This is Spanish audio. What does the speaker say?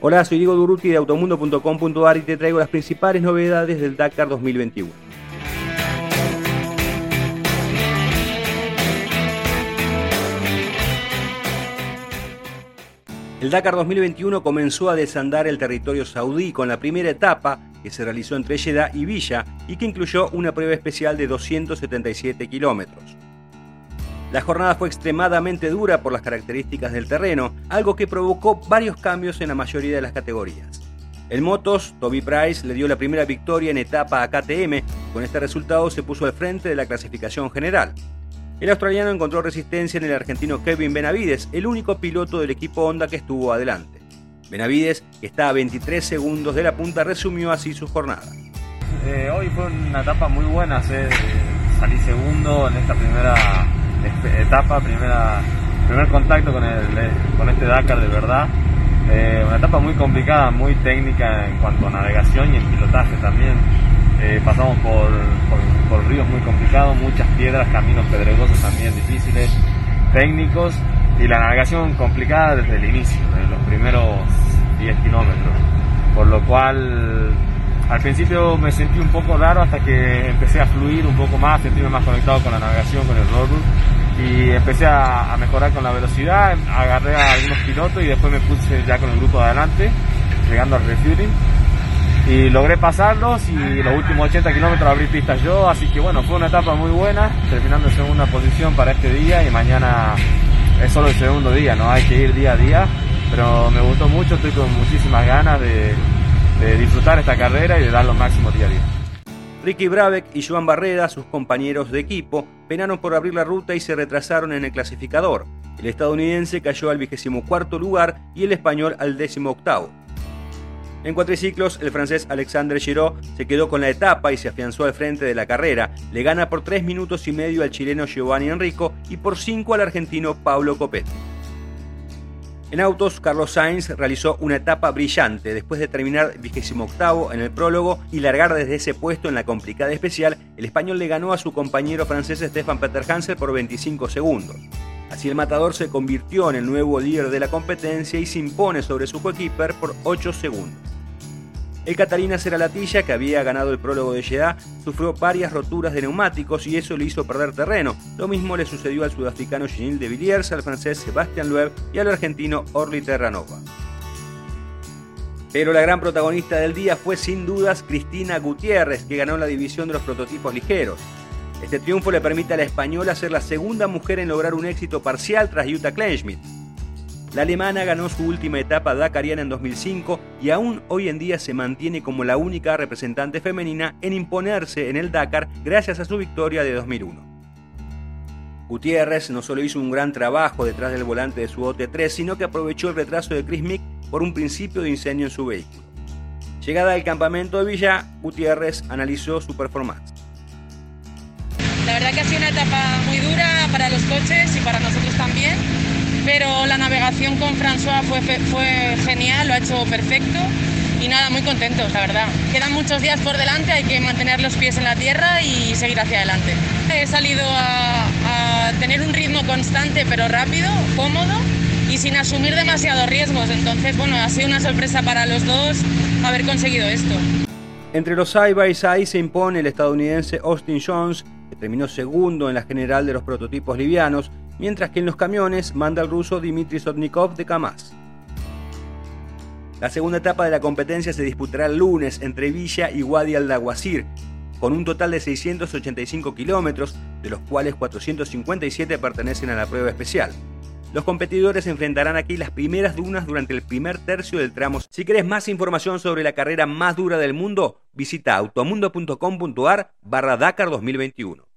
Hola, soy Diego Duruti de automundo.com.ar y te traigo las principales novedades del Dakar 2021. El Dakar 2021 comenzó a desandar el territorio saudí con la primera etapa que se realizó entre Jeddah y Villa y que incluyó una prueba especial de 277 kilómetros. La jornada fue extremadamente dura por las características del terreno, algo que provocó varios cambios en la mayoría de las categorías. En motos, Toby Price le dio la primera victoria en etapa a KTM, con este resultado se puso al frente de la clasificación general. El australiano encontró resistencia en el argentino Kevin Benavides, el único piloto del equipo Honda que estuvo adelante. Benavides, que está a 23 segundos de la punta, resumió así su jornada. Eh, hoy fue una etapa muy buena, salí segundo en esta primera etapa, primera, primer contacto con, el, con este Dakar de verdad. Eh, una etapa muy complicada, muy técnica en cuanto a navegación y en pilotaje también. Eh, pasamos por, por, ríos muy complicados, muchas piedras, caminos pedregosos también difíciles, técnicos y la navegación complicada desde el inicio, de los primeros 10 kilómetros. Por lo cual al principio me sentí un poco raro hasta que empecé a fluir un poco más, sentirme más conectado con la navegación, con el roadbook. Y empecé a, mejorar con la velocidad, agarré a algunos pilotos y después me puse ya con el grupo de adelante, llegando al refueling. Y logré pasarlos y los últimos 80 kilómetros abrí pistas yo, así que bueno, fue una etapa muy buena, terminando en segunda posición para este día y mañana es solo el segundo día, no hay que ir día a día, pero me gustó mucho, estoy con muchísimas ganas de, de disfrutar esta carrera y de dar lo máximo día a día. Ricky Brabeck y Joan Barreda, sus compañeros de equipo, penaron por abrir la ruta y se retrasaron en el clasificador. El estadounidense cayó al vigésimo cuarto lugar y el español al décimo octavo. En cuatriciclos, el francés Alexandre Giraud se quedó con la etapa y se afianzó al frente de la carrera. Le gana por tres minutos y medio al chileno Giovanni Enrico y por cinco al argentino Pablo Copetti. En autos, Carlos Sainz realizó una etapa brillante después de terminar 28 en el prólogo y largar desde ese puesto en la complicada especial. El español le ganó a su compañero francés Stefan Peter Hansel por 25 segundos. Así el matador se convirtió en el nuevo líder de la competencia y se impone sobre su coequiper por 8 segundos. El Catalina Seralatilla, que había ganado el prólogo de Jeddah, sufrió varias roturas de neumáticos y eso le hizo perder terreno. Lo mismo le sucedió al sudafricano Ginil de Villiers, al francés Sebastian Loeb y al argentino Orly Terranova. Pero la gran protagonista del día fue sin dudas Cristina Gutiérrez, que ganó la división de los prototipos ligeros. Este triunfo le permite a la española ser la segunda mujer en lograr un éxito parcial tras Jutta Kleinschmidt. La alemana ganó su última etapa dakariana en 2005 y aún hoy en día se mantiene como la única representante femenina en imponerse en el Dakar gracias a su victoria de 2001. Gutiérrez no solo hizo un gran trabajo detrás del volante de su OT3, sino que aprovechó el retraso de Chris Mick por un principio de incendio en su vehículo. Llegada al campamento de Villa, Gutiérrez analizó su performance. La verdad que ha sido una etapa muy dura para los coches y para nosotros también pero la navegación con François fue, fue genial, lo ha hecho perfecto y nada, muy contentos, la verdad. Quedan muchos días por delante, hay que mantener los pies en la tierra y seguir hacia adelante. He salido a, tener un ritmo constante pero rápido, cómodo y sin asumir demasiados riesgos. Entonces, bueno, ha sido una sorpresa para los dos haber conseguido esto. Entre los side by side se impone el estadounidense Austin Jones, que terminó segundo en la general de los prototipos livianos, mientras que en los camiones manda el ruso Dmitry Sotnikov de Kamaz. La segunda etapa de la competencia se disputará el lunes entre Villa y Wadi al-Dawasir, con un total de 685 kilómetros, de los cuales 457 pertenecen a la prueba especial. Los competidores enfrentarán aquí las primeras dunas durante el primer tercio del tramo. Si querés más información sobre la carrera más dura del mundo, visita automundo.com.ar barra Dakar 2021.